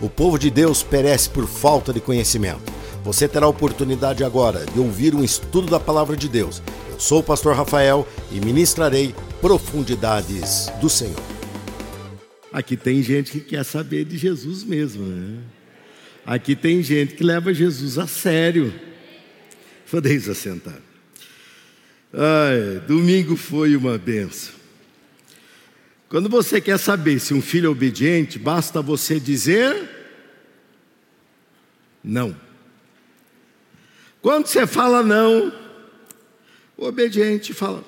O povo de Deus perece por falta de conhecimento. Você terá a oportunidade agora de ouvir um estudo da palavra de Deus. Eu sou o pastor Rafael e ministrarei profundidades do Senhor. Aqui tem gente que quer saber de Jesus mesmo, né? Aqui tem gente que leva Jesus a sério. Podeis assentar. Ai, domingo foi uma benção. Quando você quer saber se um filho é obediente, basta você dizer não. Quando você fala não, o obediente fala: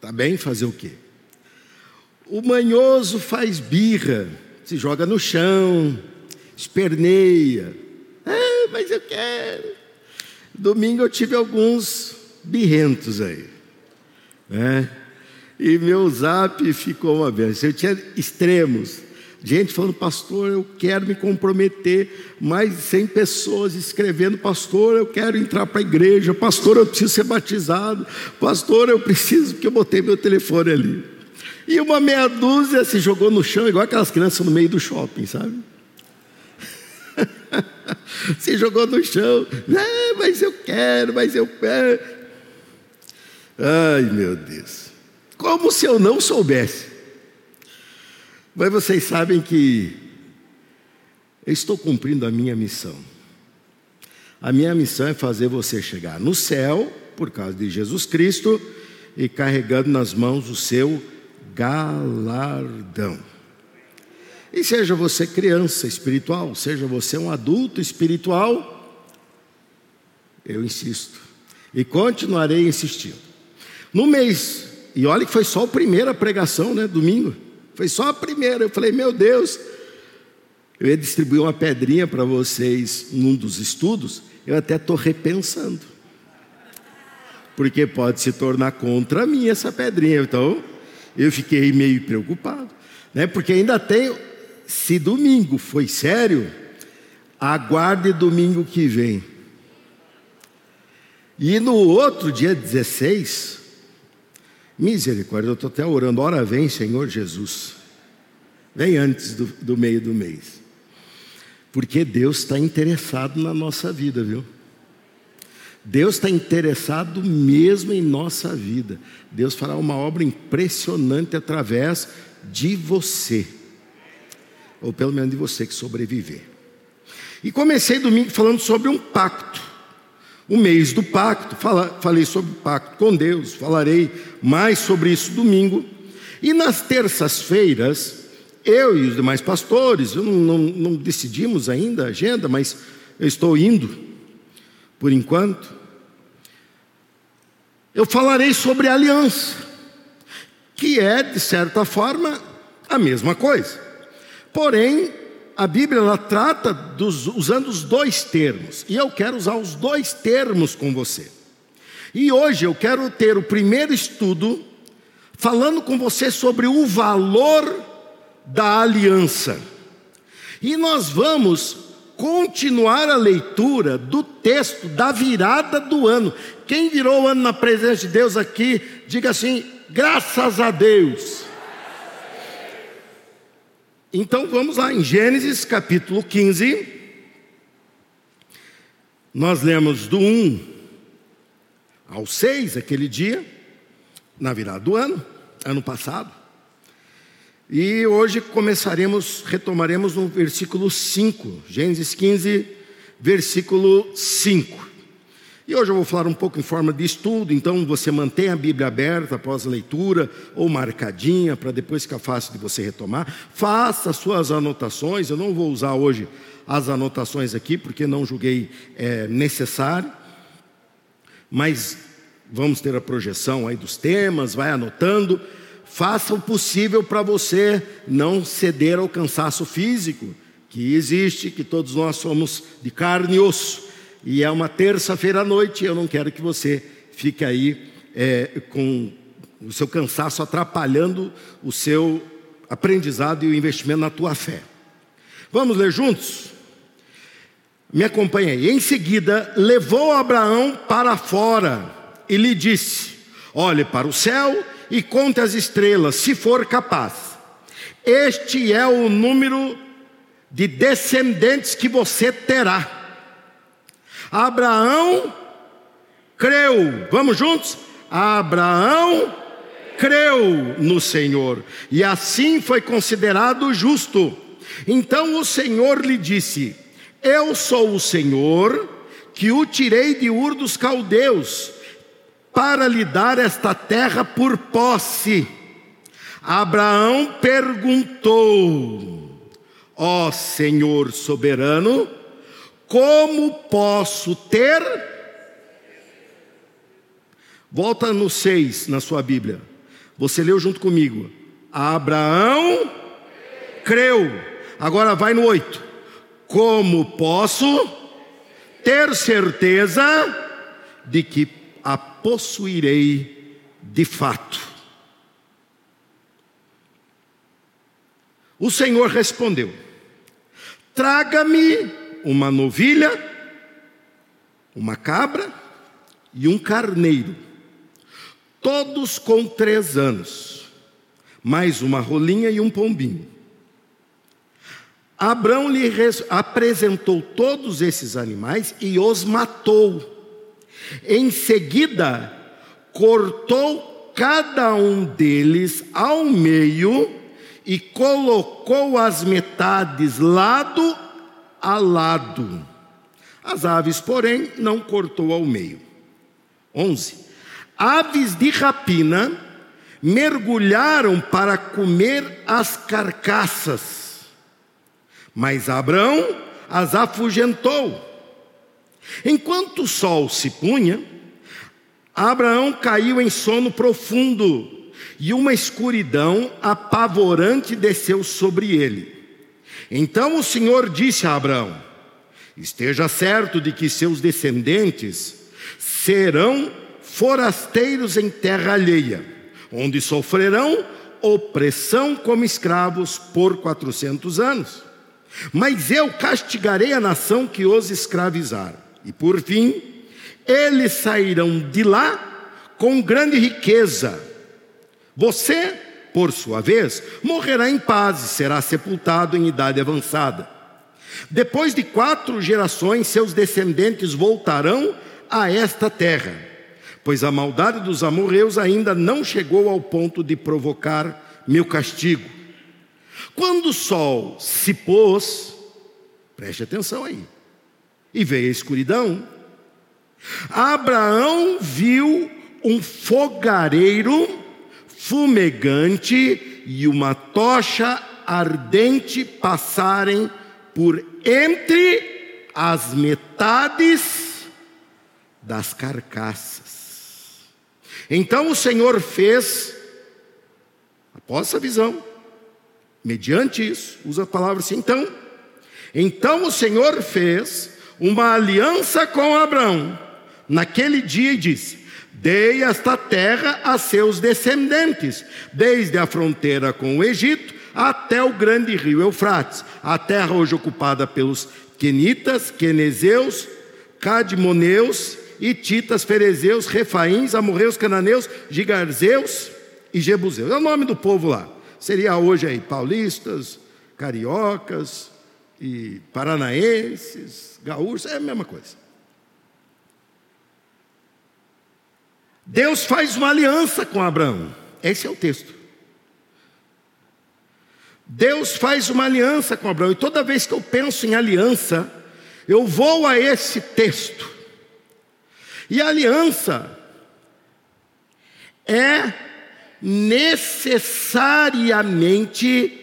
Tá bem, fazer o quê? O manhoso faz birra, se joga no chão, esperneia. É, mas eu quero. Domingo eu tive alguns birrentos aí. Né? E meu zap ficou uma vez. Eu tinha extremos. Gente falando, pastor, eu quero me comprometer. Mais de 100 pessoas escrevendo, pastor, eu quero entrar para a igreja. Pastor, eu preciso ser batizado. Pastor, eu preciso, porque eu botei meu telefone ali. E uma meia dúzia se jogou no chão, igual aquelas crianças no meio do shopping, sabe? se jogou no chão. É, mas eu quero, mas eu quero. Ai, meu Deus como se eu não soubesse. Mas vocês sabem que eu estou cumprindo a minha missão. A minha missão é fazer você chegar no céu, por causa de Jesus Cristo, e carregando nas mãos o seu galardão. E seja você criança espiritual, seja você um adulto espiritual, eu insisto e continuarei insistindo. No mês e olha que foi só a primeira pregação, né? Domingo. Foi só a primeira. Eu falei, meu Deus, eu ia distribuir uma pedrinha para vocês num dos estudos. Eu até estou repensando. Porque pode se tornar contra mim essa pedrinha. Então, eu fiquei meio preocupado. Né? Porque ainda tem. Se domingo foi sério, aguarde domingo que vem. E no outro dia 16, Misericórdia, eu estou até orando. Ora vem, Senhor Jesus. Vem antes do, do meio do mês. Porque Deus está interessado na nossa vida, viu? Deus está interessado mesmo em nossa vida. Deus fará uma obra impressionante através de você, ou pelo menos de você que sobreviver. E comecei domingo falando sobre um pacto o mês do pacto, fala, falei sobre o pacto com Deus, falarei mais sobre isso domingo. E nas terças-feiras, eu e os demais pastores, não, não, não decidimos ainda a agenda, mas eu estou indo, por enquanto. Eu falarei sobre aliança, que é, de certa forma, a mesma coisa. Porém, a Bíblia ela trata dos, usando os dois termos, e eu quero usar os dois termos com você. E hoje eu quero ter o primeiro estudo falando com você sobre o valor da aliança. E nós vamos continuar a leitura do texto da virada do ano. Quem virou o ano na presença de Deus aqui, diga assim: graças a Deus. Então vamos lá, em Gênesis capítulo 15, nós lemos do 1 ao 6, aquele dia, na virada do ano, ano passado. E hoje começaremos, retomaremos no versículo 5, Gênesis 15, versículo 5. E hoje eu vou falar um pouco em forma de estudo, então você mantém a Bíblia aberta após a leitura ou marcadinha para depois ficar fácil de você retomar. Faça suas anotações, eu não vou usar hoje as anotações aqui porque não julguei é, necessário, mas vamos ter a projeção aí dos temas, vai anotando. Faça o possível para você não ceder ao cansaço físico que existe, que todos nós somos de carne e osso e é uma terça-feira à noite, eu não quero que você fique aí é, com o seu cansaço atrapalhando o seu aprendizado e o investimento na tua fé. Vamos ler juntos? Me acompanhe aí. Em seguida, levou Abraão para fora e lhe disse: Olhe para o céu e conte as estrelas, se for capaz. Este é o número de descendentes que você terá. Abraão creu, vamos juntos? Abraão creu no Senhor e assim foi considerado justo. Então o Senhor lhe disse: Eu sou o Senhor que o tirei de Ur dos Caldeus para lhe dar esta terra por posse. Abraão perguntou: Ó oh, Senhor soberano, como posso ter? Volta no 6 na sua Bíblia. Você leu junto comigo. Abraão creu. Agora vai no 8. Como posso ter certeza de que a possuirei de fato? O Senhor respondeu: Traga-me uma novilha, uma cabra e um carneiro, todos com três anos, mais uma rolinha e um pombinho. Abraão lhe apresentou todos esses animais e os matou. Em seguida, cortou cada um deles ao meio e colocou as metades lado a lado. As aves, porém, não cortou ao meio. 11. Aves de rapina mergulharam para comer as carcaças, mas Abraão as afugentou. Enquanto o sol se punha, Abraão caiu em sono profundo e uma escuridão apavorante desceu sobre ele. Então o Senhor disse a Abraão: Esteja certo de que seus descendentes serão forasteiros em terra alheia, onde sofrerão opressão como escravos por quatrocentos anos. Mas eu castigarei a nação que os escravizar, e por fim, eles sairão de lá com grande riqueza você, por sua vez, morrerá em paz e será sepultado em idade avançada. Depois de quatro gerações, seus descendentes voltarão a esta terra, pois a maldade dos amorreus ainda não chegou ao ponto de provocar meu castigo. Quando o sol se pôs, preste atenção aí, e veio a escuridão, Abraão viu um fogareiro fumegante e uma tocha ardente passarem por entre as metades das carcaças. Então o Senhor fez, após essa visão, mediante isso, usa a palavra assim, então, então o Senhor fez uma aliança com Abraão naquele dia e disse: Dei esta terra a seus descendentes, desde a fronteira com o Egito até o grande rio Eufrates, a terra hoje ocupada pelos Quenitas, Quenezeus, Cadmoneus, Ititas, Ferezeus, Refaíns, Amorreus, Cananeus, Gigarzeus e Jebuseus. É o nome do povo lá. Seria hoje aí paulistas, cariocas e paranaenses, gaúchos, é a mesma coisa. Deus faz uma aliança com Abraão. Esse é o texto. Deus faz uma aliança com Abraão. E toda vez que eu penso em aliança, eu vou a esse texto. E a aliança é necessariamente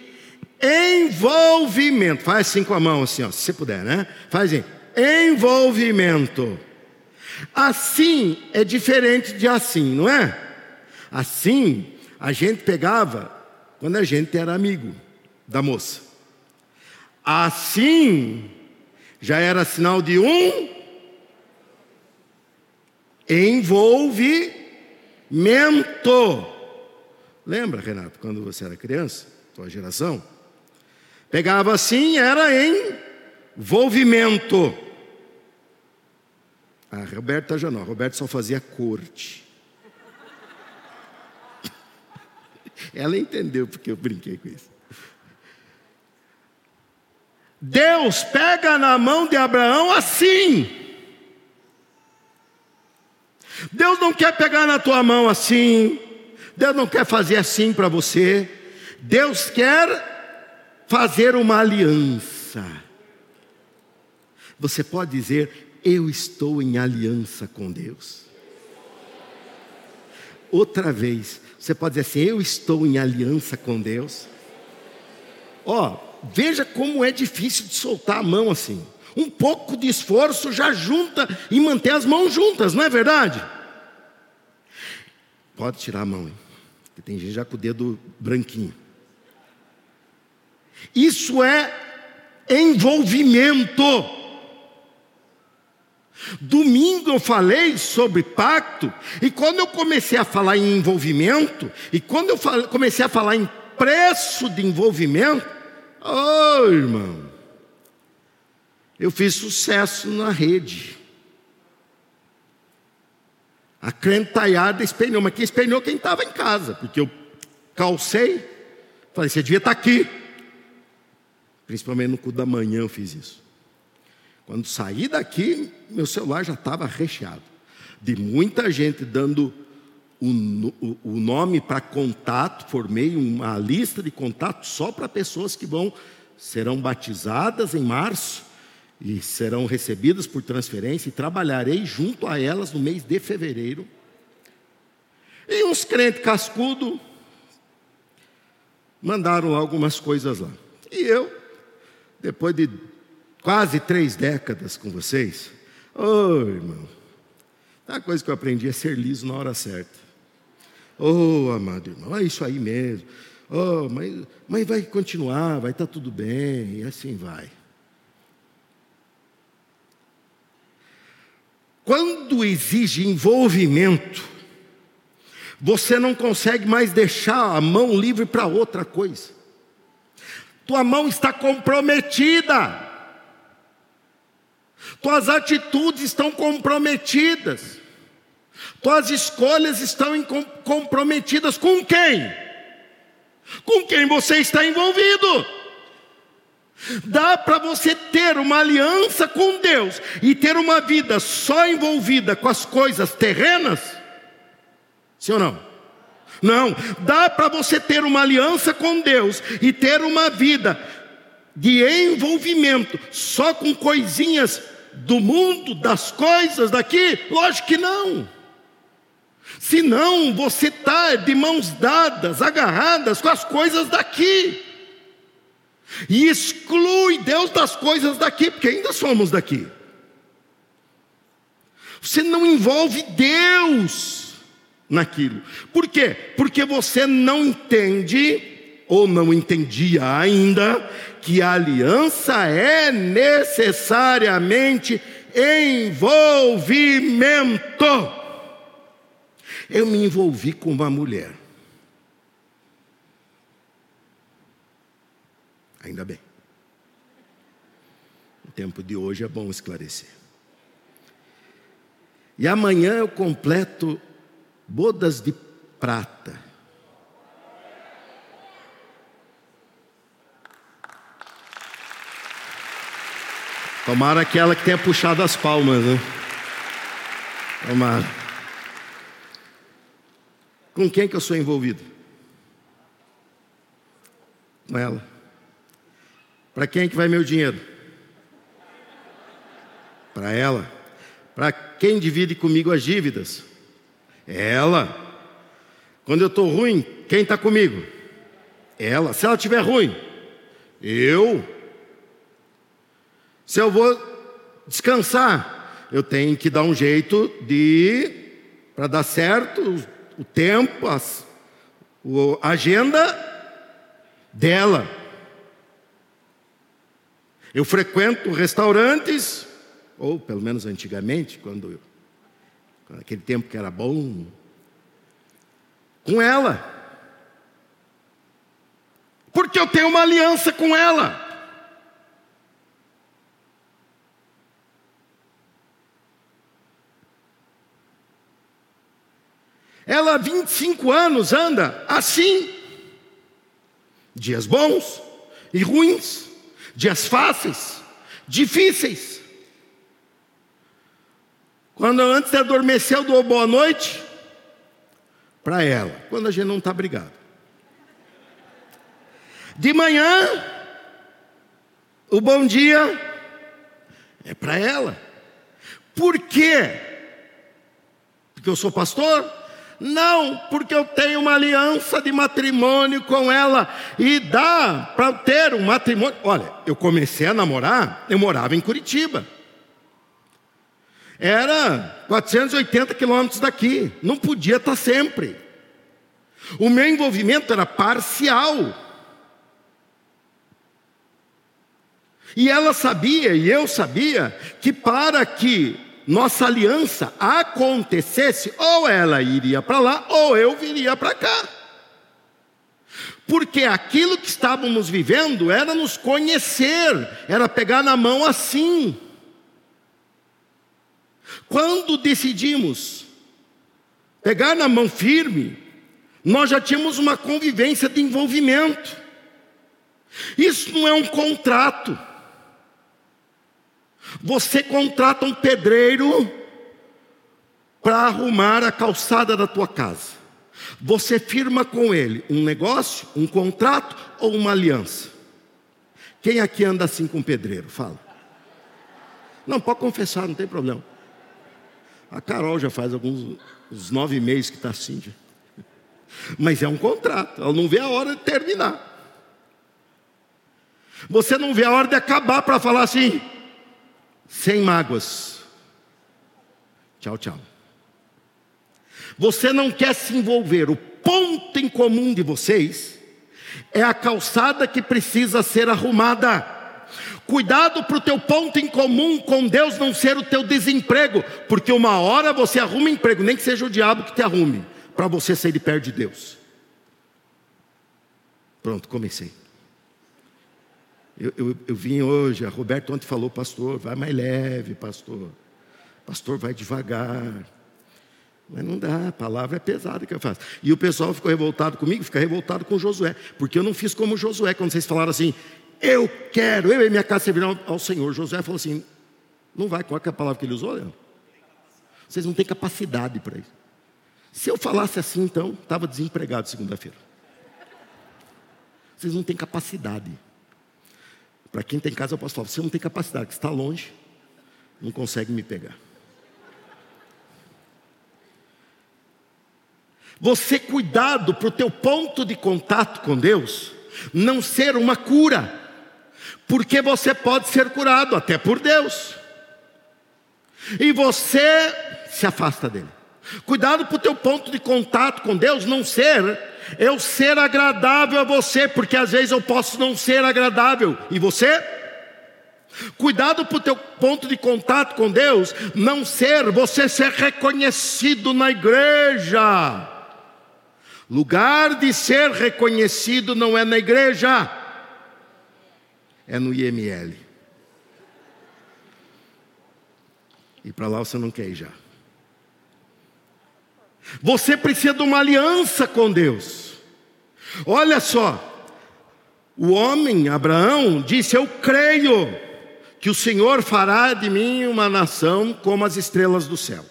envolvimento. Faz assim com a mão, assim, ó, se puder, né? Faz assim. Envolvimento. Assim é diferente de assim, não é? Assim, a gente pegava quando a gente era amigo da moça. Assim, já era sinal de um envolvimento. Lembra, Renato, quando você era criança, tua geração? Pegava assim, era envolvimento. A Roberta já não, a Roberta só fazia corte. Ela entendeu porque eu brinquei com isso. Deus pega na mão de Abraão assim. Deus não quer pegar na tua mão assim. Deus não quer fazer assim para você. Deus quer fazer uma aliança. Você pode dizer: Eu estou em aliança com Deus. Outra vez, você pode dizer assim: Eu estou em aliança com Deus. Ó, oh, veja como é difícil de soltar a mão assim. Um pouco de esforço já junta e mantém as mãos juntas, não é verdade? Pode tirar a mão, hein? Porque tem gente já com o dedo branquinho. Isso é envolvimento. Domingo eu falei sobre pacto, e quando eu comecei a falar em envolvimento, e quando eu comecei a falar em preço de envolvimento, oh irmão, eu fiz sucesso na rede. A crentaiada espelhou, mas quem espelhou quem estava em casa, porque eu calcei, falei, você devia estar tá aqui. Principalmente no cu da manhã eu fiz isso. Quando saí daqui, meu celular já estava recheado de muita gente dando o, o, o nome para contato. Formei uma lista de contatos só para pessoas que vão serão batizadas em março e serão recebidas por transferência e trabalharei junto a elas no mês de fevereiro. E uns crentes cascudo mandaram algumas coisas lá. E eu, depois de quase três décadas com vocês. Ô oh, irmão, a coisa que eu aprendi é ser liso na hora certa. Ô oh, amado irmão, é isso aí mesmo. Oh, mas, mas vai continuar, vai estar tá tudo bem, e assim vai. Quando exige envolvimento, você não consegue mais deixar a mão livre para outra coisa. Tua mão está comprometida. Tuas atitudes estão comprometidas. Tuas escolhas estão comprometidas com quem? Com quem você está envolvido. Dá para você ter uma aliança com Deus e ter uma vida só envolvida com as coisas terrenas? Sim ou não? Não, dá para você ter uma aliança com Deus e ter uma vida de envolvimento só com coisinhas do mundo, das coisas daqui? Lógico que não. Senão você está de mãos dadas, agarradas com as coisas daqui. E exclui Deus das coisas daqui, porque ainda somos daqui. Você não envolve Deus naquilo. Por quê? Porque você não entende ou não entendia ainda que a aliança é necessariamente envolvimento. Eu me envolvi com uma mulher. Ainda bem. O tempo de hoje é bom esclarecer. E amanhã eu completo bodas de prata. Tomara aquela que tenha puxado as palmas, né? Tomara. Com quem que eu sou envolvido? Com ela. Para quem que vai meu dinheiro? Para ela. Para quem divide comigo as dívidas? Ela. Quando eu estou ruim, quem está comigo? Ela. Se ela estiver ruim, eu. Se eu vou descansar, eu tenho que dar um jeito de, para dar certo, o, o tempo, as, o, a agenda dela. Eu frequento restaurantes, ou pelo menos antigamente, quando, quando aquele tempo que era bom, com ela. Porque eu tenho uma aliança com ela. Ela há 25 anos anda assim. Dias bons e ruins, dias fáceis, difíceis. Quando antes de adormecer, eu dou boa noite para ela, quando a gente não está brigado. De manhã, o bom dia é para ela. Por quê? Porque eu sou pastor? Não, porque eu tenho uma aliança de matrimônio com ela e dá para ter um matrimônio. Olha, eu comecei a namorar, eu morava em Curitiba. Era 480 quilômetros daqui, não podia estar sempre. O meu envolvimento era parcial. E ela sabia, e eu sabia, que para que nossa aliança acontecesse, ou ela iria para lá, ou eu viria para cá. Porque aquilo que estávamos vivendo era nos conhecer, era pegar na mão assim. Quando decidimos pegar na mão firme, nós já tínhamos uma convivência de envolvimento. Isso não é um contrato. Você contrata um pedreiro para arrumar a calçada da tua casa. Você firma com ele um negócio, um contrato ou uma aliança? Quem aqui anda assim com pedreiro? Fala. Não, pode confessar, não tem problema. A Carol já faz alguns uns nove meses que está assim. Já. Mas é um contrato, ela não vê a hora de terminar. Você não vê a hora de acabar para falar assim, sem mágoas. Tchau, tchau. Você não quer se envolver, o ponto em comum de vocês é a calçada que precisa ser arrumada. Cuidado para o teu ponto em comum com Deus não ser o teu desemprego, porque uma hora você arruma emprego, nem que seja o diabo que te arrume, para você sair de perto de Deus. Pronto, comecei. Eu, eu, eu vim hoje, a Roberto ontem falou, pastor, vai mais leve, pastor. Pastor, vai devagar. Mas não dá, a palavra é pesada que eu faço. E o pessoal ficou revoltado comigo, fica revoltado com Josué, porque eu não fiz como Josué, quando vocês falaram assim, eu quero, eu e minha casa servirão ao Senhor. Josué falou assim, não vai, qual é a palavra que ele usou, Leandro? Vocês não têm capacidade para isso. Se eu falasse assim, então, estava desempregado segunda-feira. Vocês não têm capacidade. Para quem tem casa, eu posso falar: você não tem capacidade, você está longe, não consegue me pegar. Você cuidado para o teu ponto de contato com Deus não ser uma cura, porque você pode ser curado até por Deus, e você se afasta dele. Cuidado para o teu ponto de contato com Deus não ser eu ser agradável a você, porque às vezes eu posso não ser agradável. E você? Cuidado para o teu ponto de contato com Deus não ser você ser reconhecido na igreja. Lugar de ser reconhecido não é na igreja, é no IML. E para lá você não quer ir já. Você precisa de uma aliança com Deus. Olha só, o homem, Abraão, disse: Eu creio que o Senhor fará de mim uma nação como as estrelas do céu.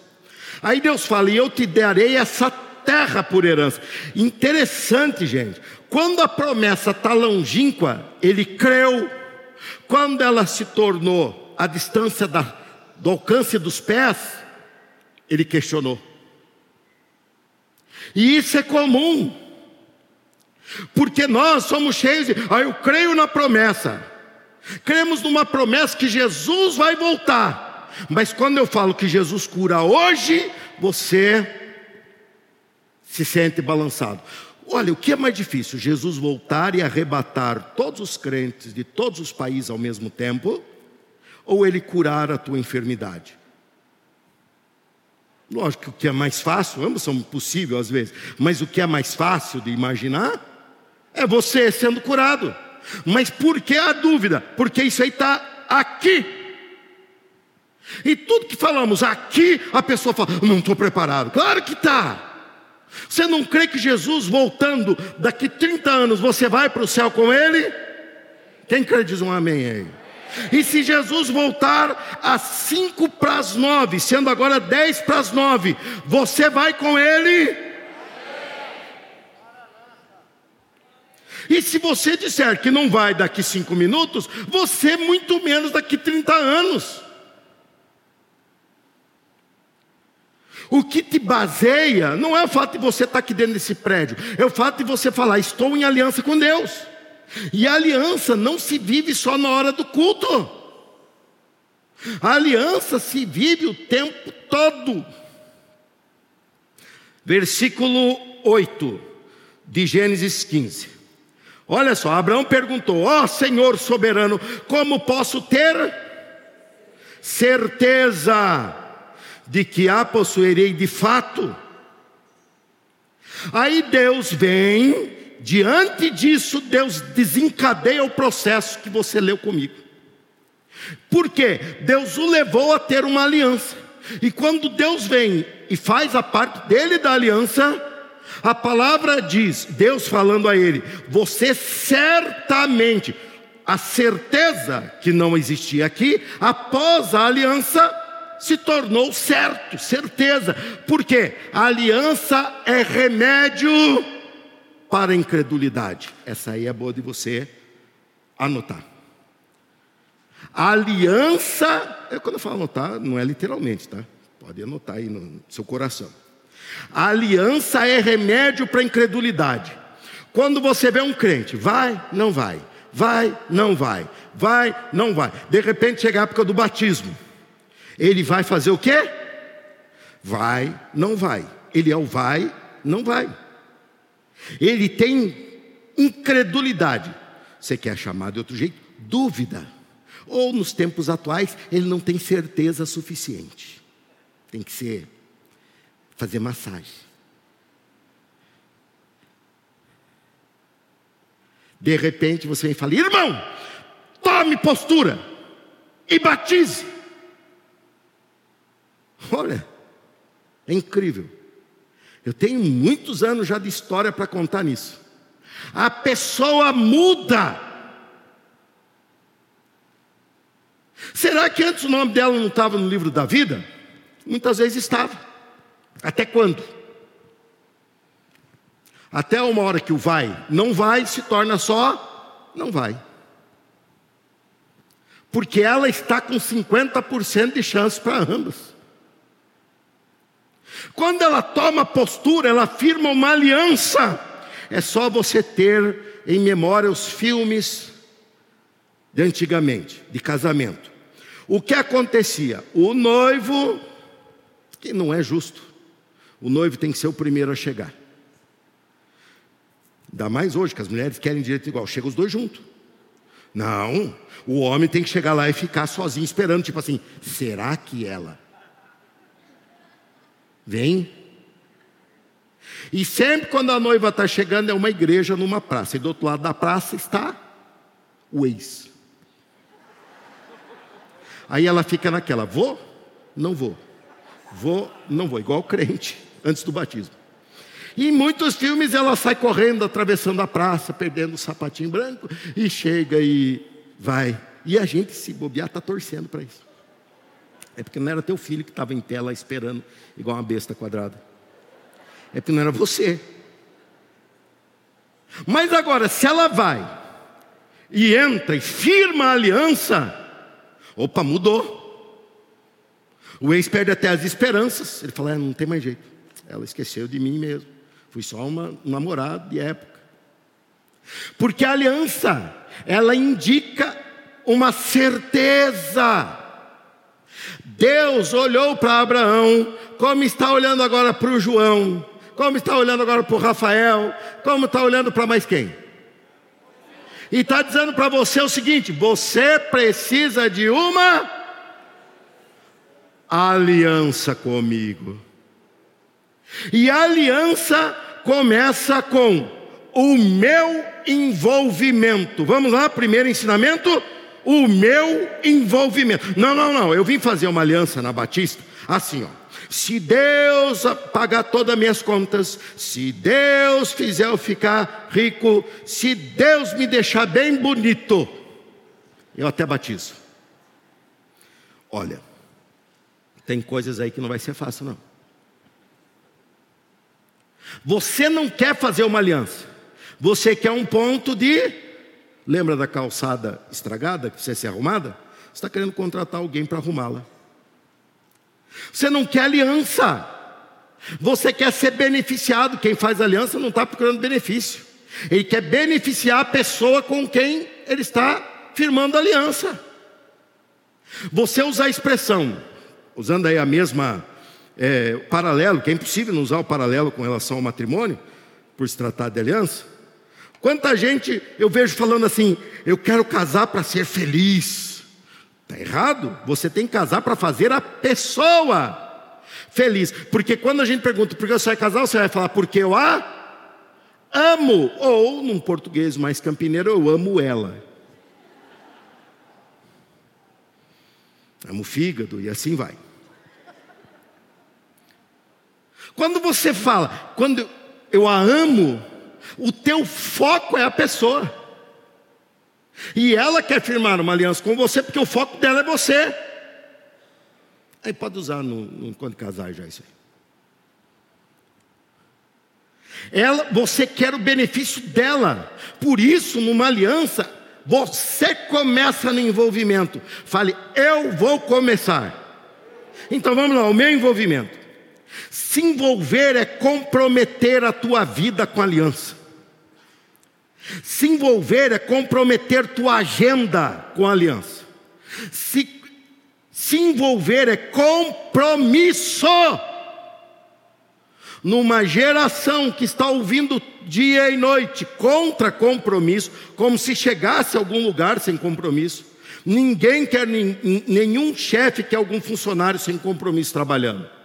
Aí Deus fala: E eu te darei essa terra por herança. Interessante, gente. Quando a promessa está longínqua, ele creu. Quando ela se tornou a distância da, do alcance dos pés, ele questionou. E isso é comum. Porque nós somos cheios de, ah, eu creio na promessa. Cremos numa promessa que Jesus vai voltar. Mas quando eu falo que Jesus cura hoje, você se sente balançado. Olha, o que é mais difícil? Jesus voltar e arrebatar todos os crentes de todos os países ao mesmo tempo, ou ele curar a tua enfermidade? Lógico que o que é mais fácil, ambos são possíveis às vezes, mas o que é mais fácil de imaginar é você sendo curado. Mas por que a dúvida? Porque isso aí está aqui. E tudo que falamos aqui, a pessoa fala, não estou preparado. Claro que está. Você não crê que Jesus voltando daqui 30 anos, você vai para o céu com ele? Quem crê diz um amém aí. E se Jesus voltar às cinco para as nove, sendo agora dez para as nove, você vai com Ele? E se você disser que não vai daqui cinco minutos, você muito menos daqui 30 anos. O que te baseia não é o fato de você estar aqui dentro desse prédio, é o fato de você falar, estou em aliança com Deus. E a aliança não se vive só na hora do culto. A aliança se vive o tempo todo. Versículo 8 de Gênesis 15. Olha só, Abraão perguntou: Ó oh, Senhor soberano, como posso ter certeza de que a possuirei de fato? Aí Deus vem, diante disso, Deus desencadeia o processo que você leu comigo. Por quê? Deus o levou a ter uma aliança. E quando Deus vem e faz a parte dele da aliança, a palavra diz, Deus falando a ele: Você certamente, a certeza que não existia aqui, após a aliança, se tornou certo, certeza, porque a aliança é remédio para a incredulidade. Essa aí é boa de você anotar. A aliança, é quando eu falo anotar, não é literalmente, tá? Pode anotar aí no seu coração. A aliança é remédio para a incredulidade. Quando você vê um crente, vai, não vai, vai, não vai, vai, não vai. De repente chega a época do batismo. Ele vai fazer o quê? Vai, não vai. Ele é o vai, não vai. Ele tem incredulidade. Você quer chamar de outro jeito? Dúvida. Ou nos tempos atuais, ele não tem certeza suficiente. Tem que ser fazer massagem. De repente você vem e fala: irmão, tome postura e batize. Olha, é incrível. Eu tenho muitos anos já de história para contar nisso. A pessoa muda. Será que antes o nome dela não estava no livro da vida? Muitas vezes estava. Até quando? Até uma hora que o vai, não vai, se torna só, não vai. Porque ela está com 50% de chance para ambas. Quando ela toma postura, ela firma uma aliança. É só você ter em memória os filmes de antigamente, de casamento. O que acontecia? O noivo, que não é justo, o noivo tem que ser o primeiro a chegar. Ainda mais hoje, que as mulheres querem direito igual, chega os dois juntos. Não, o homem tem que chegar lá e ficar sozinho esperando, tipo assim, será que ela vem? E sempre quando a noiva está chegando é uma igreja numa praça, e do outro lado da praça está o ex. Aí ela fica naquela, vou? Não vou. Vou, não vou, igual crente antes do batismo. E em muitos filmes ela sai correndo, atravessando a praça, perdendo o sapatinho branco, e chega e vai. E a gente, se bobear, está torcendo para isso. É porque não era teu filho que estava em tela esperando, igual uma besta quadrada. É porque não era você. Mas agora, se ela vai e entra e firma a aliança, opa, mudou. O ex perde até as esperanças. Ele fala: é, não tem mais jeito. Ela esqueceu de mim mesmo. Fui só uma, um namorado de época. Porque a aliança, ela indica uma certeza. Deus olhou para Abraão, como está olhando agora para o João, como está olhando agora para o Rafael, como está olhando para mais quem? E está dizendo para você o seguinte: você precisa de uma aliança comigo. E a aliança começa com o meu envolvimento. Vamos lá, primeiro ensinamento: o meu envolvimento. Não, não, não, eu vim fazer uma aliança na Batista, assim, ó. Se Deus pagar todas as minhas contas, se Deus fizer eu ficar rico, se Deus me deixar bem bonito, eu até batizo. Olha, tem coisas aí que não vai ser fácil, não. Você não quer fazer uma aliança, você quer um ponto de. Lembra da calçada estragada que precisa ser arrumada? Você está querendo contratar alguém para arrumá-la. Você não quer aliança, você quer ser beneficiado. Quem faz aliança não está procurando benefício, ele quer beneficiar a pessoa com quem ele está firmando aliança. Você usar a expressão, usando aí a mesma é, paralelo, que é impossível não usar o paralelo com relação ao matrimônio, por se tratar de aliança. Quanta gente eu vejo falando assim: eu quero casar para ser feliz. Está errado. Você tem que casar para fazer a pessoa feliz. Porque quando a gente pergunta por que você vai casar, você vai falar porque eu a amo. Ou, num português mais campineiro, eu amo ela. Amo o fígado e assim vai. Quando você fala, quando eu a amo, o teu foco é a pessoa. E ela quer firmar uma aliança com você porque o foco dela é você. Aí pode usar no, no quando casar já isso aí. Ela, você quer o benefício dela. Por isso, numa aliança, você começa no envolvimento. Fale, eu vou começar. Então vamos lá, o meu envolvimento. Se envolver é comprometer a tua vida com a aliança. Se envolver é comprometer tua agenda com a aliança. Se, se envolver é compromisso. Numa geração que está ouvindo dia e noite contra compromisso, como se chegasse a algum lugar sem compromisso. Ninguém quer, nenhum chefe quer algum funcionário sem compromisso trabalhando.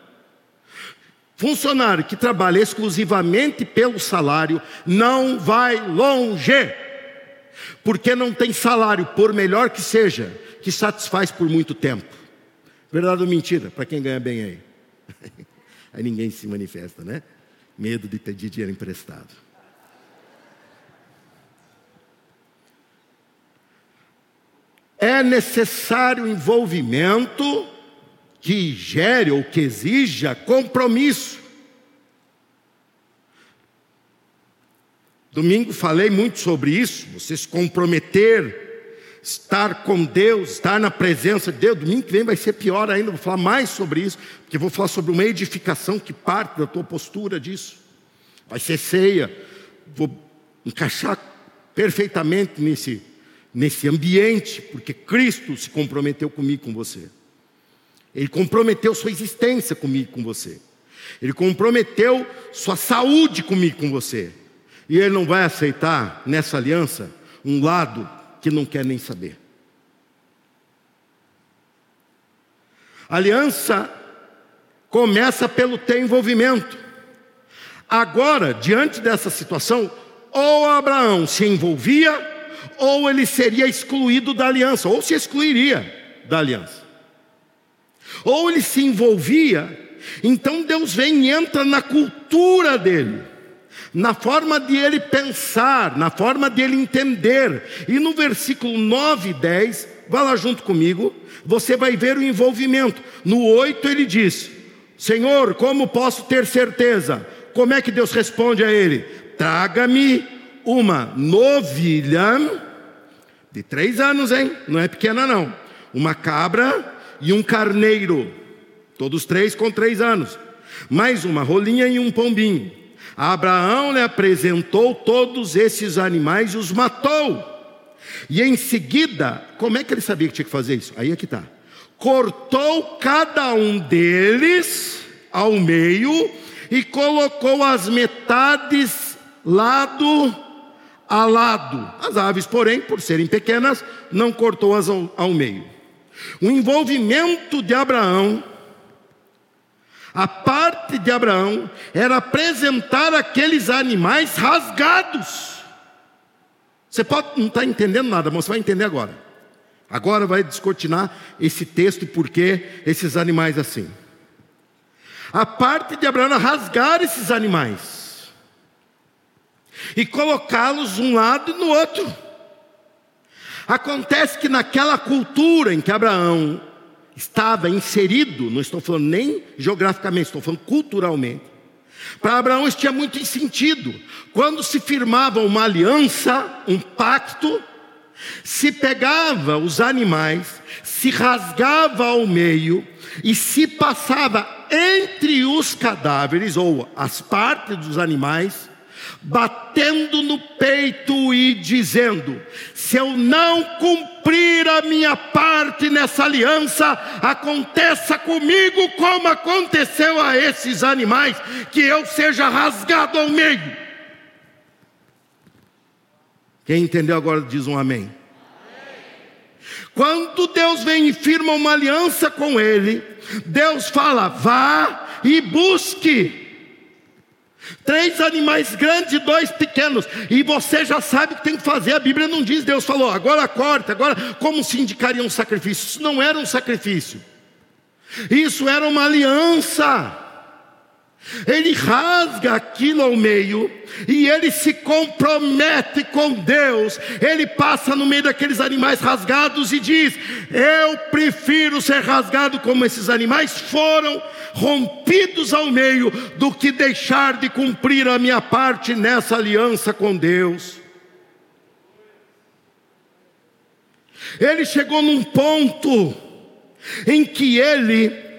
Funcionário que trabalha exclusivamente pelo salário não vai longe, porque não tem salário, por melhor que seja, que satisfaz por muito tempo. Verdade ou mentira? Para quem ganha bem aí? Aí ninguém se manifesta, né? Medo de pedir dinheiro emprestado. É necessário envolvimento que gere ou que exija compromisso. Domingo falei muito sobre isso, você se comprometer, estar com Deus, estar na presença de Deus. Domingo que vem vai ser pior ainda, vou falar mais sobre isso, porque vou falar sobre uma edificação que parte da tua postura disso. Vai ser ceia, vou encaixar perfeitamente nesse, nesse ambiente, porque Cristo se comprometeu comigo, com você. Ele comprometeu sua existência comigo, com você. Ele comprometeu sua saúde comigo, com você. E ele não vai aceitar nessa aliança um lado que não quer nem saber. A aliança começa pelo teu envolvimento. Agora, diante dessa situação, ou Abraão se envolvia, ou ele seria excluído da aliança, ou se excluiria da aliança ou ele se envolvia, então Deus vem e entra na cultura dele, na forma de ele pensar, na forma de ele entender. E no versículo 9 e 10, vá lá junto comigo, você vai ver o envolvimento. No 8 ele diz: Senhor, como posso ter certeza? Como é que Deus responde a ele? Traga-me uma novilha de três anos, hein? Não é pequena, não. Uma cabra e um carneiro, todos três com três anos, mais uma rolinha e um pombinho. Abraão lhe apresentou todos esses animais e os matou. E em seguida, como é que ele sabia que tinha que fazer isso? Aí é que está. Cortou cada um deles ao meio e colocou as metades lado a lado. As aves, porém, por serem pequenas, não cortou-as ao, ao meio. O envolvimento de Abraão, a parte de Abraão, era apresentar aqueles animais rasgados. Você pode não estar tá entendendo nada, mas você vai entender agora. Agora vai descortinar esse texto e por que esses animais assim. A parte de Abraão era rasgar esses animais e colocá-los um lado e no outro. Acontece que naquela cultura em que Abraão estava inserido, não estou falando nem geograficamente, estou falando culturalmente. Para Abraão isso tinha muito sentido. Quando se firmava uma aliança, um pacto, se pegava os animais, se rasgava ao meio e se passava entre os cadáveres ou as partes dos animais batendo no peito e dizendo: se eu não cumprir a minha parte nessa aliança, aconteça comigo como aconteceu a esses animais, que eu seja rasgado ao meio. Quem entendeu agora diz um amém. Quando Deus vem e firma uma aliança com ele, Deus fala: vá e busque Três animais grandes e dois pequenos. E você já sabe o que tem que fazer. A Bíblia não diz, Deus falou, agora corta, agora como se indicaria um sacrifício? Isso não era um sacrifício. Isso era uma aliança. Ele rasga aquilo ao meio e ele se compromete com Deus. Ele passa no meio daqueles animais rasgados e diz: Eu prefiro ser rasgado como esses animais foram, rompidos ao meio, do que deixar de cumprir a minha parte nessa aliança com Deus. Ele chegou num ponto em que ele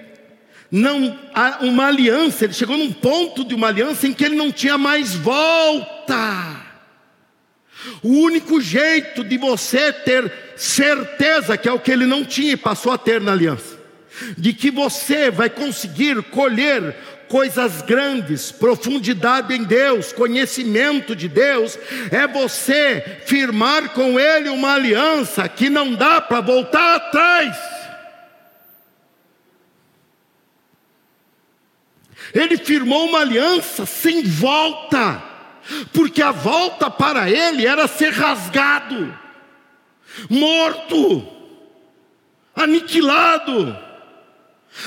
não uma aliança, ele chegou num ponto de uma aliança em que ele não tinha mais volta. O único jeito de você ter certeza, que é o que ele não tinha e passou a ter na aliança, de que você vai conseguir colher coisas grandes, profundidade em Deus, conhecimento de Deus, é você firmar com Ele uma aliança que não dá para voltar atrás. Ele firmou uma aliança sem volta, porque a volta para ele era ser rasgado, morto, aniquilado.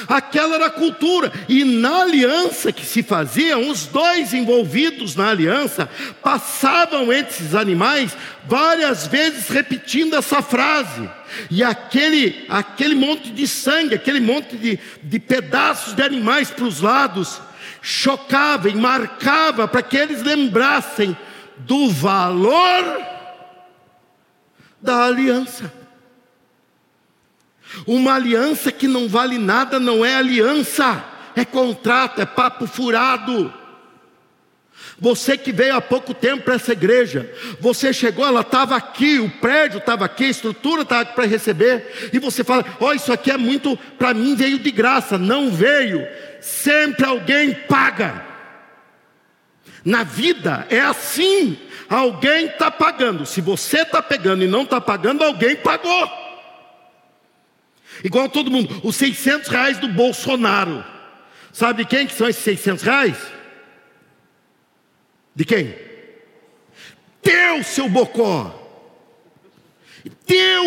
Aquela era a cultura, e na aliança que se fazia, os dois envolvidos na aliança passavam entre esses animais várias vezes repetindo essa frase, e aquele, aquele monte de sangue, aquele monte de, de pedaços de animais para os lados, chocava e marcava para que eles lembrassem do valor da aliança. Uma aliança que não vale nada não é aliança, é contrato, é papo furado. Você que veio há pouco tempo para essa igreja, você chegou, ela estava aqui, o prédio estava aqui, a estrutura estava aqui para receber, e você fala: Ó, oh, isso aqui é muito, para mim veio de graça. Não veio, sempre alguém paga. Na vida é assim, alguém está pagando. Se você está pegando e não está pagando, alguém pagou. Igual todo mundo, os 600 reais do Bolsonaro. Sabe quem que são esses 600 reais? De quem? Teu, seu bocó. Teu.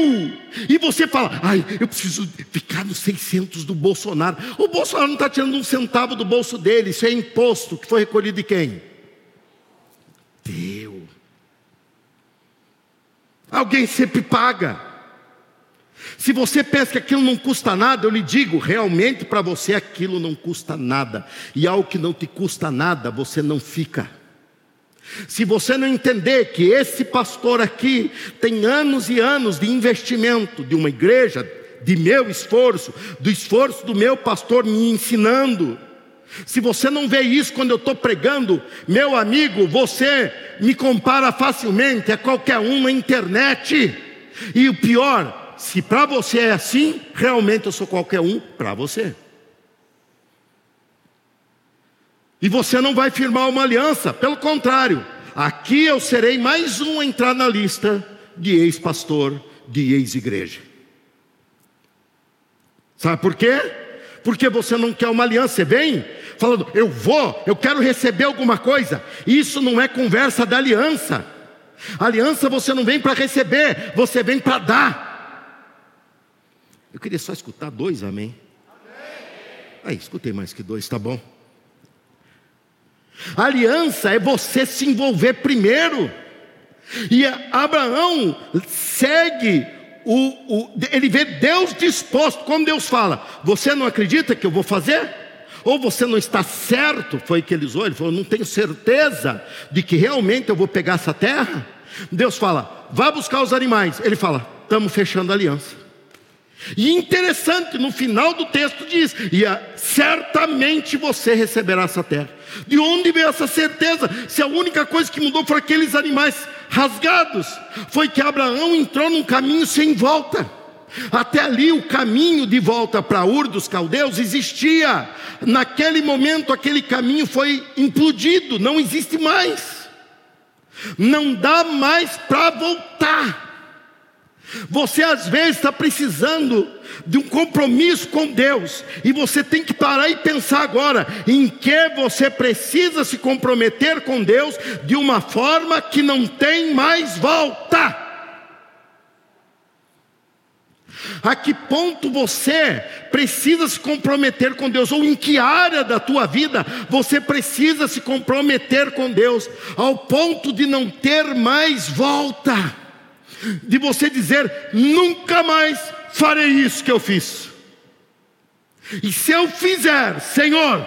E você fala, ai, eu preciso ficar nos 600 do Bolsonaro. O Bolsonaro não está tirando um centavo do bolso dele, isso é imposto que foi recolhido de quem? Teu. Alguém sempre paga. Se você pensa que aquilo não custa nada, eu lhe digo, realmente para você aquilo não custa nada. E algo que não te custa nada, você não fica. Se você não entender que esse pastor aqui tem anos e anos de investimento de uma igreja, de meu esforço, do esforço do meu pastor me ensinando. Se você não vê isso quando eu estou pregando, meu amigo, você me compara facilmente a qualquer um na internet. E o pior, se para você é assim, realmente eu sou qualquer um para você. E você não vai firmar uma aliança, pelo contrário, aqui eu serei mais um a entrar na lista de ex-pastor, de ex-igreja. Sabe por quê? Porque você não quer uma aliança, você vem falando, eu vou, eu quero receber alguma coisa. Isso não é conversa da aliança. Aliança você não vem para receber, você vem para dar. Eu queria só escutar dois, amém? Aí, escutei mais que dois, tá bom. Aliança é você se envolver primeiro. E Abraão segue o, o, ele vê Deus disposto, como Deus fala: Você não acredita que eu vou fazer? Ou você não está certo? Foi que ele usou, ele falou: Não tenho certeza de que realmente eu vou pegar essa terra. Deus fala: Vá buscar os animais. Ele fala: Estamos fechando a aliança. E interessante, no final do texto diz: E certamente você receberá essa terra. De onde veio essa certeza? Se a única coisa que mudou foram aqueles animais rasgados, foi que Abraão entrou num caminho sem volta. Até ali o caminho de volta para Ur dos Caldeus existia. Naquele momento aquele caminho foi implodido, não existe mais. Não dá mais para voltar. Você às vezes está precisando de um compromisso com Deus, e você tem que parar e pensar agora em que você precisa se comprometer com Deus de uma forma que não tem mais volta. A que ponto você precisa se comprometer com Deus, ou em que área da tua vida você precisa se comprometer com Deus, ao ponto de não ter mais volta de você dizer: nunca mais farei isso que eu fiz. E se eu fizer, Senhor,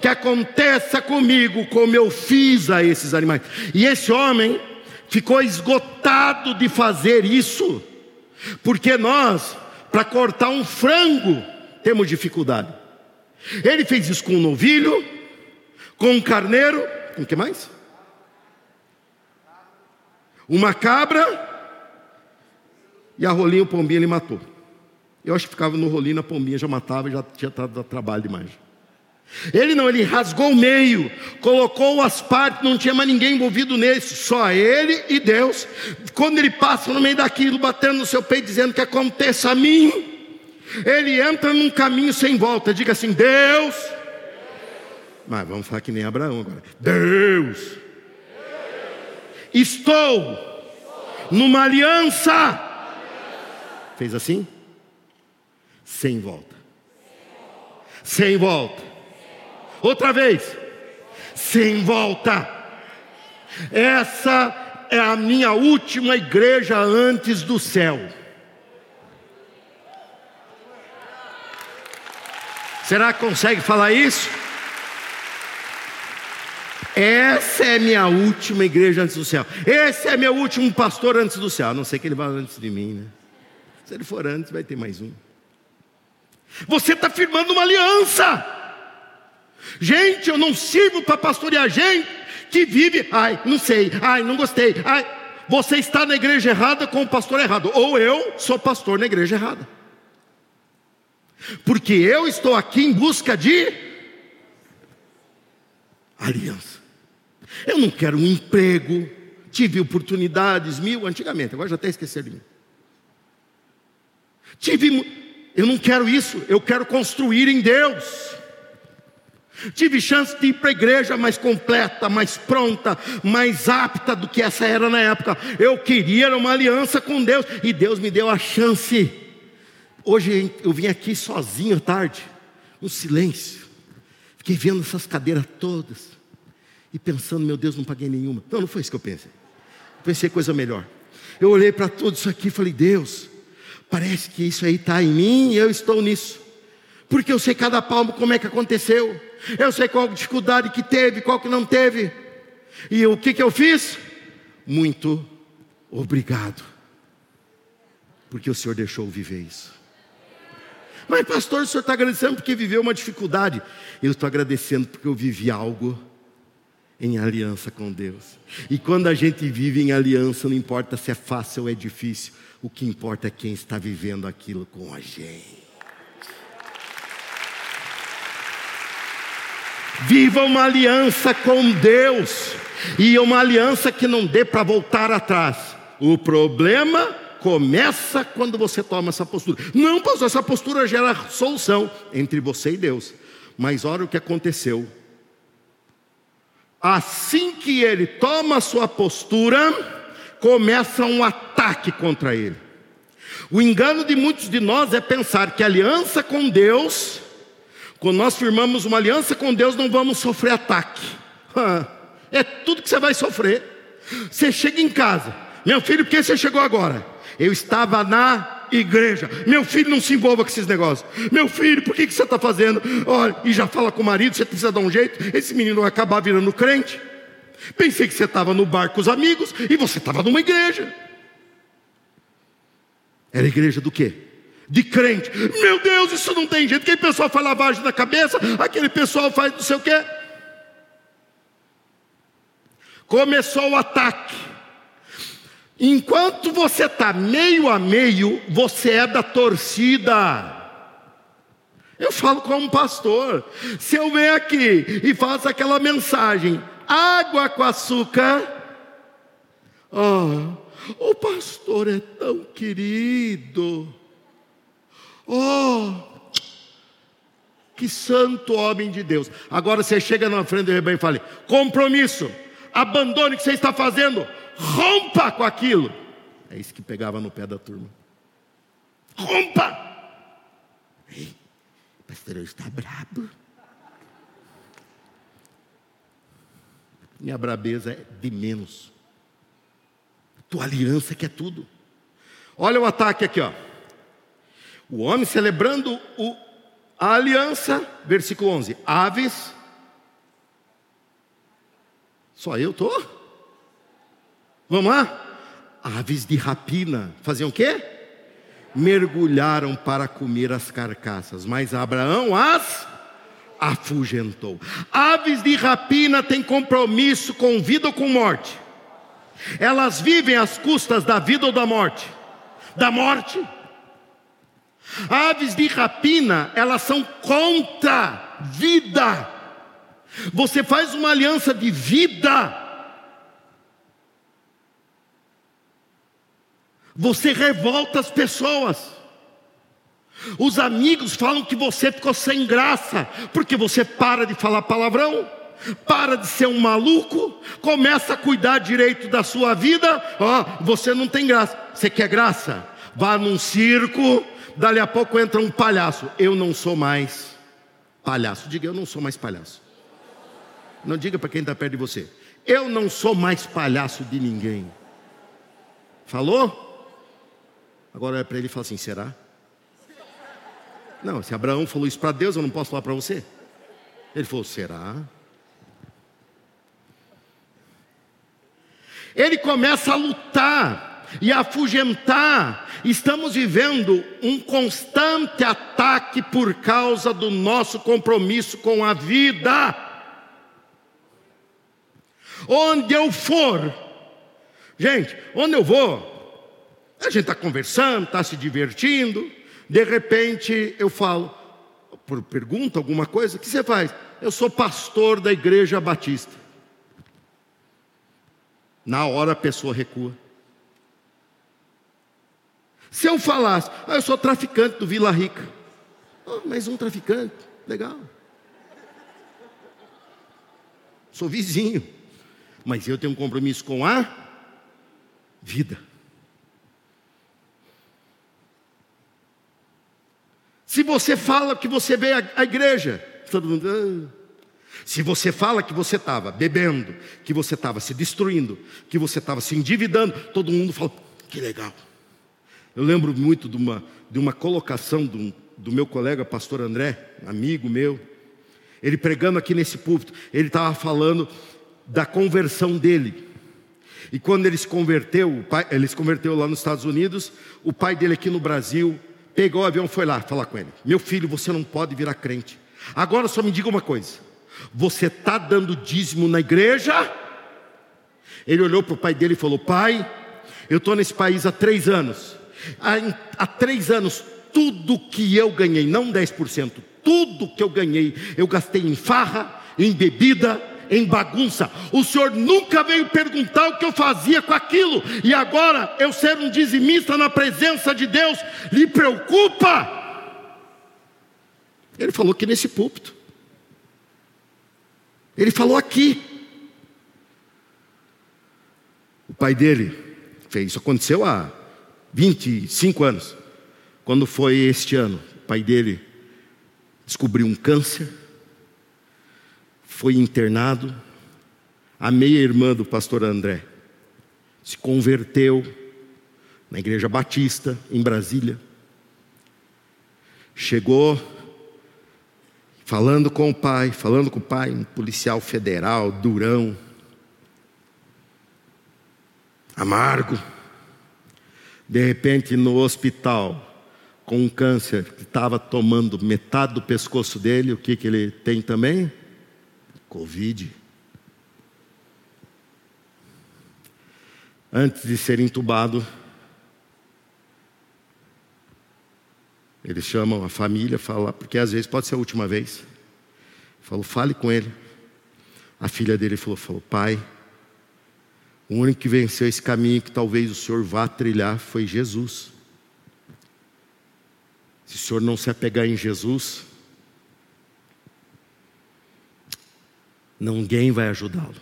que aconteça comigo como eu fiz a esses animais. E esse homem ficou esgotado de fazer isso, porque nós, para cortar um frango, temos dificuldade. Ele fez isso com um novilho, com um carneiro, com o que mais? Uma cabra e a rolinha, o pombinho, ele matou. Eu acho que ficava no rolinho, na pombinha já matava, já tinha dado trabalho demais. Ele não, ele rasgou o meio, colocou as partes, não tinha mais ninguém envolvido nisso, só ele e Deus. Quando ele passa no meio daquilo, batendo no seu peito, dizendo que aconteça a mim, ele entra num caminho sem volta. Diga assim: Deus. Mas vamos falar que nem Abraão agora. Deus. Estou numa aliança Fez assim? Sem volta. Sem volta. Outra vez. Sem volta. Essa é a minha última igreja antes do céu. Será que consegue falar isso? Essa é minha última igreja antes do céu. Esse é meu último pastor antes do céu. A não sei que ele vá antes de mim, né? Se ele for antes, vai ter mais um. Você está firmando uma aliança. Gente, eu não sirvo para pastorear gente que vive, ai, não sei, ai, não gostei, ai. Você está na igreja errada com o pastor errado, ou eu sou pastor na igreja errada. Porque eu estou aqui em busca de aliança. Eu não quero um emprego, tive oportunidades mil antigamente, agora já até esqueci de mim. Tive, eu não quero isso, eu quero construir em Deus. Tive chance de ir para a igreja mais completa, mais pronta, mais apta do que essa era na época. Eu queria uma aliança com Deus e Deus me deu a chance. Hoje eu vim aqui sozinho à tarde, no silêncio. Fiquei vendo essas cadeiras todas e pensando, meu Deus, não paguei nenhuma. Não, não foi isso que eu pensei. Pensei coisa melhor. Eu olhei para tudo isso aqui e falei, Deus, Parece que isso aí está em mim e eu estou nisso. Porque eu sei cada palmo como é que aconteceu. Eu sei qual dificuldade que teve, qual que não teve. E o que, que eu fiz? Muito obrigado. Porque o Senhor deixou viver isso. Mas, pastor, o senhor está agradecendo porque viveu uma dificuldade. Eu estou agradecendo porque eu vivi algo em aliança com Deus. E quando a gente vive em aliança, não importa se é fácil ou é difícil, o que importa é quem está vivendo aquilo com a gente. Viva uma aliança com Deus, e uma aliança que não dê para voltar atrás. O problema começa quando você toma essa postura. Não, pastor, essa postura gera solução entre você e Deus. Mas olha o que aconteceu. Assim que ele toma a sua postura, começa um ataque contra ele. O engano de muitos de nós é pensar que aliança com Deus, quando nós firmamos uma aliança com Deus, não vamos sofrer ataque. É tudo que você vai sofrer. Você chega em casa, Meu filho, por que você chegou agora? Eu estava na igreja. Meu filho, não se envolva com esses negócios. Meu filho, por que, que você está fazendo? Olha, e já fala com o marido, você precisa dar um jeito. Esse menino vai acabar virando crente. Pensei que você estava no bar com os amigos e você estava numa igreja. Era igreja do quê? De crente. Meu Deus, isso não tem jeito. Aquele pessoal faz lavagem na cabeça, aquele pessoal faz não sei o quê. Começou o ataque. Enquanto você está meio a meio, você é da torcida. Eu falo como pastor. Se eu venho aqui e faço aquela mensagem, água com açúcar, oh, o pastor é tão querido. Oh, que santo homem de Deus. Agora você chega na frente do rebanho e fala: compromisso, abandone o que você está fazendo, rompa com aquilo. É isso que pegava no pé da turma. Rompa! Ei, pastor, está brabo. Minha brabeza é de menos. Tua aliança que é tudo. Olha o ataque aqui, ó. O homem celebrando o, a aliança, versículo 11: Aves. Só eu tô? Vamos lá? Aves de rapina faziam o quê? Mergulharam para comer as carcaças, mas Abraão as afugentou. Aves de rapina têm compromisso com vida ou com morte. Elas vivem às custas da vida ou da morte? Da morte. Aves de rapina, elas são contra vida. Você faz uma aliança de vida. Você revolta as pessoas. Os amigos falam que você ficou sem graça, porque você para de falar palavrão, para de ser um maluco, começa a cuidar direito da sua vida. Ó, oh, você não tem graça. Você quer graça? Vá num circo, dali a pouco entra um palhaço. Eu não sou mais palhaço. Diga, eu não sou mais palhaço. Não diga para quem está perto de você. Eu não sou mais palhaço de ninguém. Falou? Agora olha para ele e fala assim: será? Não, se Abraão falou isso para Deus, eu não posso falar para você. Ele falou: será? Ele começa a lutar e a afugentar. Estamos vivendo um constante ataque por causa do nosso compromisso com a vida. Onde eu for, gente, onde eu vou, a gente está conversando, está se divertindo, de repente eu falo, pergunta alguma coisa, o que você faz? Eu sou pastor da igreja batista. Na hora a pessoa recua. Se eu falasse, ah, eu sou traficante do Vila Rica. Oh, mais um traficante, legal. Sou vizinho, mas eu tenho um compromisso com a vida. Se você fala que você veio à igreja, todo mundo. Ah. Se você fala que você estava bebendo, que você estava se destruindo, que você estava se endividando, todo mundo fala, que legal. Eu lembro muito de uma, de uma colocação do, do meu colega pastor André, amigo meu, ele pregando aqui nesse púlpito, ele estava falando da conversão dele. E quando ele se converteu, pai, ele se converteu lá nos Estados Unidos, o pai dele aqui no Brasil pegou o avião foi lá falar com ele: Meu filho, você não pode virar crente. Agora só me diga uma coisa: você está dando dízimo na igreja? Ele olhou para o pai dele e falou: Pai, eu estou nesse país há três anos. Há, há três anos, tudo que eu ganhei, não 10%, tudo que eu ganhei, eu gastei em farra, em bebida, em bagunça. O Senhor nunca veio perguntar o que eu fazia com aquilo, e agora eu ser um dizimista na presença de Deus, lhe preocupa? Ele falou que nesse púlpito. Ele falou aqui. O pai dele fez. Isso aconteceu há 25 anos. Quando foi este ano, o pai dele descobriu um câncer, foi internado. A meia-irmã do pastor André se converteu na Igreja Batista, em Brasília. Chegou falando com o pai, falando com o pai, um policial federal, durão, amargo. De repente, no hospital, com um câncer que estava tomando metade do pescoço dele, o que, que ele tem também? Covid. Antes de ser entubado, eles chamam a família, falam, porque às vezes pode ser a última vez. Falou, fale com ele. A filha dele falou, falou, pai, o único que venceu esse caminho que talvez o senhor vá trilhar foi Jesus. Se o senhor não se apegar em Jesus, ninguém vai ajudá-lo.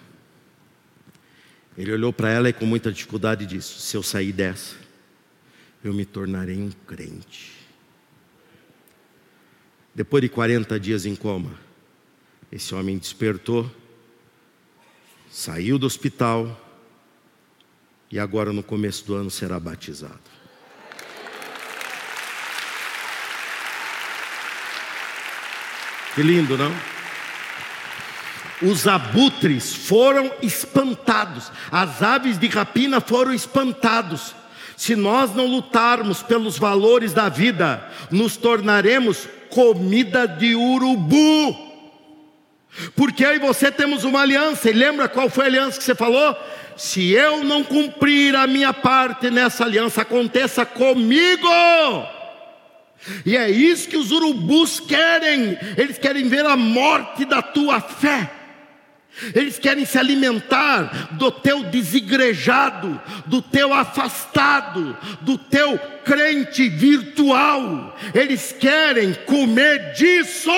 Ele olhou para ela e com muita dificuldade disse: Se eu sair dessa, eu me tornarei um crente. Depois de 40 dias em coma, esse homem despertou, saiu do hospital e agora no começo do ano será batizado. Que lindo, não? Os abutres foram espantados, as aves de rapina foram espantados. Se nós não lutarmos pelos valores da vida, nos tornaremos comida de urubu. Porque e você temos uma aliança, e lembra qual foi a aliança que você falou? Se eu não cumprir a minha parte nessa aliança, aconteça comigo. E é isso que os urubus querem, eles querem ver a morte da tua fé. Eles querem se alimentar do teu desigrejado, do teu afastado, do teu crente virtual. Eles querem comer disso,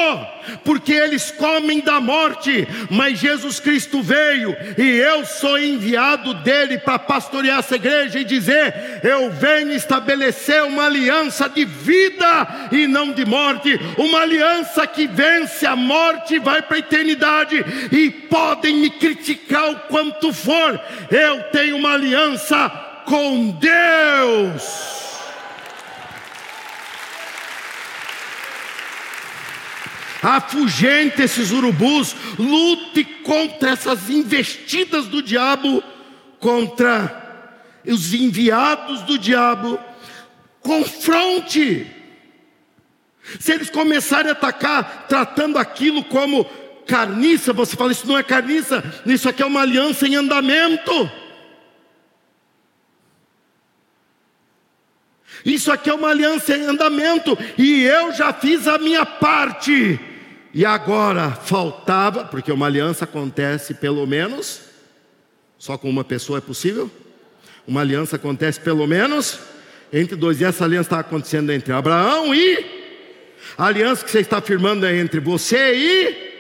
porque eles comem da morte. Mas Jesus Cristo veio e eu sou enviado dele para pastorear essa igreja e dizer: Eu venho estabelecer uma aliança de vida e não de morte, uma aliança que vence a morte e vai para a eternidade. E podem me criticar o quanto for, eu tenho uma aliança com Deus. Afugente esses urubus, lute contra essas investidas do diabo, contra os enviados do diabo, confronte. Se eles começarem a atacar, tratando aquilo como carniça, você fala, isso não é carniça, isso aqui é uma aliança em andamento. Isso aqui é uma aliança em andamento, e eu já fiz a minha parte. E agora faltava, porque uma aliança acontece pelo menos, só com uma pessoa é possível? Uma aliança acontece pelo menos entre dois, e essa aliança está acontecendo entre Abraão e. A aliança que você está firmando é entre você e.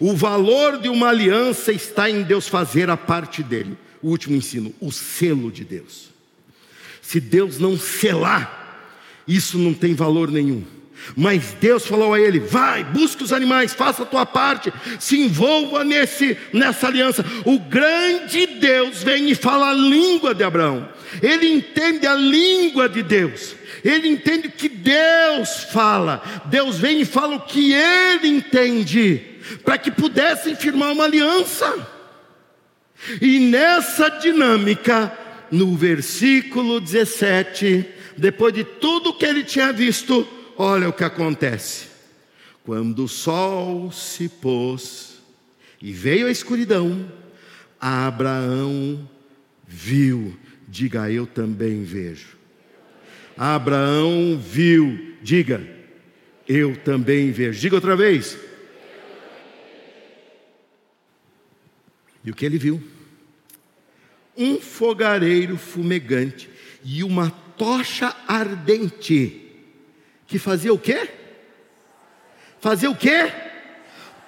O valor de uma aliança está em Deus fazer a parte dele. O último ensino, o selo de Deus. Se Deus não selar, isso não tem valor nenhum. Mas Deus falou a ele: vai, busque os animais, faça a tua parte, se envolva nesse, nessa aliança. O grande Deus vem e fala a língua de Abraão, ele entende a língua de Deus, ele entende que Deus fala, Deus vem e fala o que ele entende, para que pudessem firmar uma aliança. E nessa dinâmica, no versículo 17, depois de tudo que ele tinha visto, olha o que acontece. Quando o sol se pôs e veio a escuridão, Abraão viu, diga eu também vejo. Abraão viu, diga eu também vejo. Diga outra vez. E o que ele viu? Um fogareiro fumegante e uma tocha ardente que fazia o quê? Fazia o quê?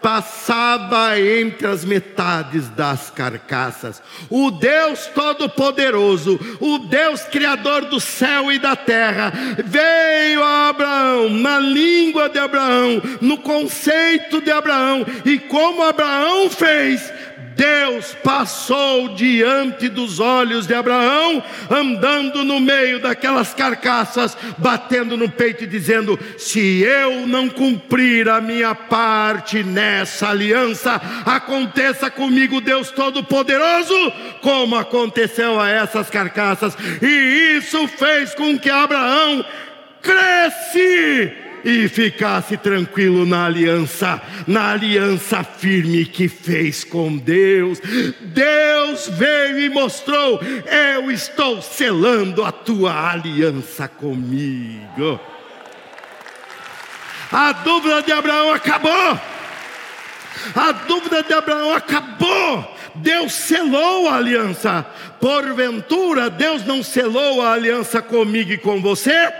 Passava entre as metades das carcaças. O Deus Todo-Poderoso, o Deus Criador do céu e da terra, veio a Abraão, na língua de Abraão, no conceito de Abraão, e como Abraão fez, Deus passou diante dos olhos de Abraão, andando no meio daquelas carcaças, batendo no peito e dizendo: Se eu não cumprir a minha parte nessa aliança, aconteça comigo, Deus Todo-Poderoso, como aconteceu a essas carcaças, e isso fez com que Abraão cresce e ficasse tranquilo na aliança, na aliança firme que fez com Deus. Deus veio e mostrou: Eu estou selando a tua aliança comigo. A dúvida de Abraão acabou. A dúvida de Abraão acabou. Deus selou a aliança. Porventura, Deus não selou a aliança comigo e com você?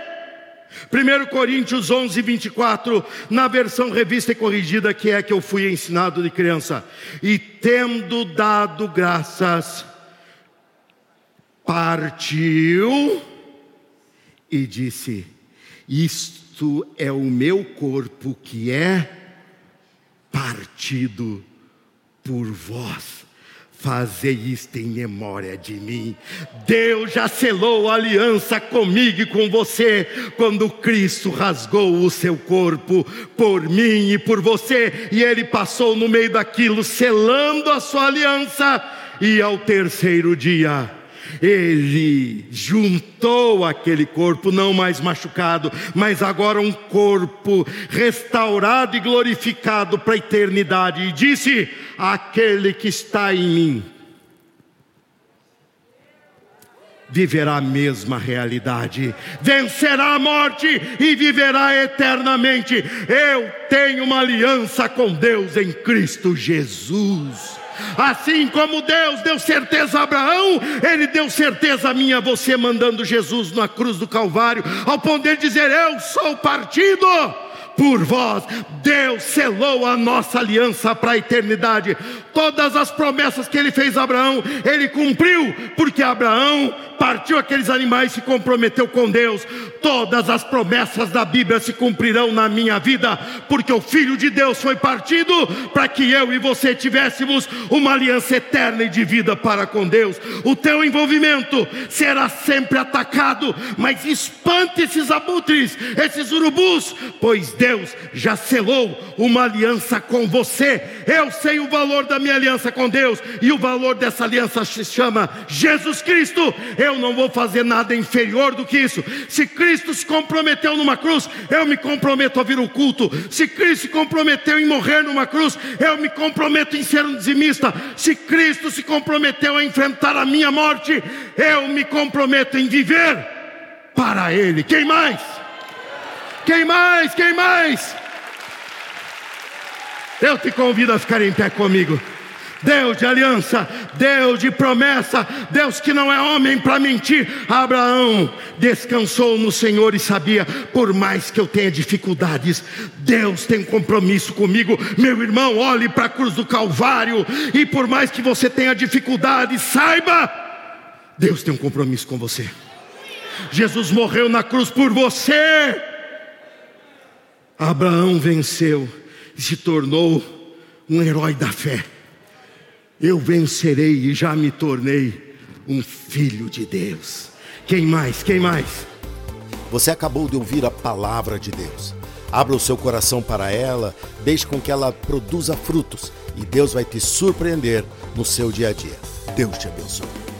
1 Coríntios 11, 24, na versão revista e corrigida, que é que eu fui ensinado de criança. E tendo dado graças, partiu e disse: Isto é o meu corpo que é partido por vós. Fazei isto em memória de mim. Deus já selou a aliança comigo e com você, quando Cristo rasgou o seu corpo por mim e por você, e Ele passou no meio daquilo, selando a sua aliança, e ao terceiro dia, ele juntou aquele corpo, não mais machucado, mas agora um corpo restaurado e glorificado para a eternidade, e disse: Aquele que está em mim viverá a mesma realidade, vencerá a morte e viverá eternamente. Eu tenho uma aliança com Deus em Cristo Jesus. Assim como Deus deu certeza a Abraão, Ele deu certeza a mim, a você, mandando Jesus na cruz do Calvário, ao poder dizer: Eu sou partido por vós. Deus selou a nossa aliança para a eternidade. Todas as promessas que ele fez a Abraão, ele cumpriu, porque Abraão partiu aqueles animais e se comprometeu com Deus. Todas as promessas da Bíblia se cumprirão na minha vida, porque o Filho de Deus foi partido para que eu e você tivéssemos uma aliança eterna e de vida para com Deus. O teu envolvimento será sempre atacado, mas espante esses abutres, esses urubus, pois Deus já selou uma aliança com você. Eu sei o valor da minha aliança com Deus, e o valor dessa aliança se chama Jesus Cristo. Eu não vou fazer nada inferior do que isso. Se Cristo se comprometeu numa cruz, eu me comprometo a vir o culto. Se Cristo se comprometeu em morrer numa cruz, eu me comprometo em ser um dizimista. Se Cristo se comprometeu a enfrentar a minha morte, eu me comprometo em viver para Ele. Quem mais? Quem mais? Quem mais? Eu te convido a ficar em pé comigo. Deus de aliança, Deus de promessa, Deus que não é homem para mentir. Abraão descansou no Senhor e sabia, por mais que eu tenha dificuldades, Deus tem compromisso comigo. Meu irmão, olhe para a cruz do Calvário e por mais que você tenha dificuldades, saiba, Deus tem um compromisso com você. Jesus morreu na cruz por você. Abraão venceu e se tornou um herói da fé. Eu vencerei e já me tornei um filho de Deus. Quem mais? Quem mais? Você acabou de ouvir a palavra de Deus. Abra o seu coração para ela, deixe com que ela produza frutos e Deus vai te surpreender no seu dia a dia. Deus te abençoe.